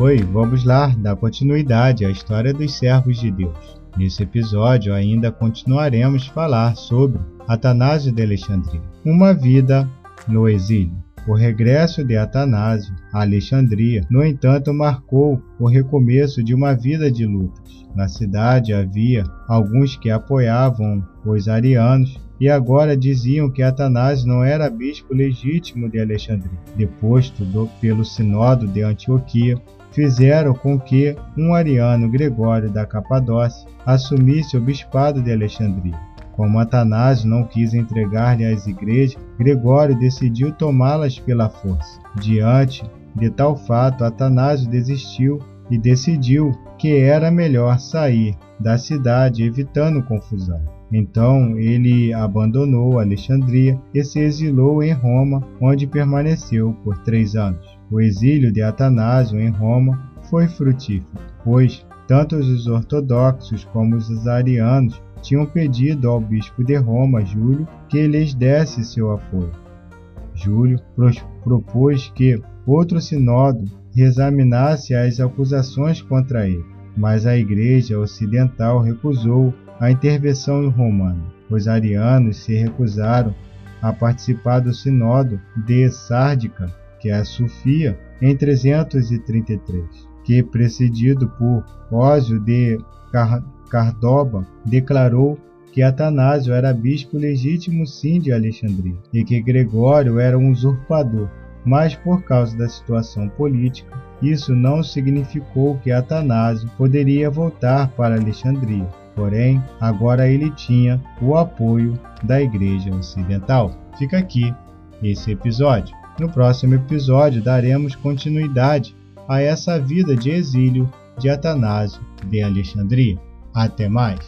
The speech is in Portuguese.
Oi, vamos lá dar continuidade à história dos servos de Deus. Nesse episódio ainda continuaremos falar sobre Atanásio de Alexandria, uma vida no exílio. O regresso de Atanásio a Alexandria, no entanto, marcou o recomeço de uma vida de lutas. Na cidade havia alguns que apoiavam os arianos e agora diziam que Atanásio não era bispo legítimo de Alexandria. Deposto do, pelo Sinódo de Antioquia, fizeram com que um ariano Gregório da Capadócia assumisse o bispado de Alexandria. Como Atanásio não quis entregar-lhe as igrejas, Gregório decidiu tomá-las pela força. Diante de tal fato, Atanásio desistiu e decidiu que era melhor sair da cidade evitando confusão. Então ele abandonou Alexandria e se exilou em Roma, onde permaneceu por três anos. O exílio de Atanásio em Roma foi frutífero, pois tanto os ortodoxos como os arianos tinham pedido ao bispo de Roma, Júlio, que lhes desse seu apoio. Júlio propôs que outro sinodo reexaminasse as acusações contra ele, mas a Igreja Ocidental recusou a intervenção romana. Os arianos se recusaram a participar do Sinodo de Sárdica que é a Sofia, em 333, que, precedido por Ósio de Cardoba, declarou que Atanásio era bispo legítimo sim de Alexandria e que Gregório era um usurpador. Mas por causa da situação política, isso não significou que Atanásio poderia voltar para Alexandria. Porém, agora ele tinha o apoio da Igreja Ocidental. Fica aqui esse episódio. No próximo episódio daremos continuidade a essa vida de exílio de Atanásio de Alexandria. Até mais!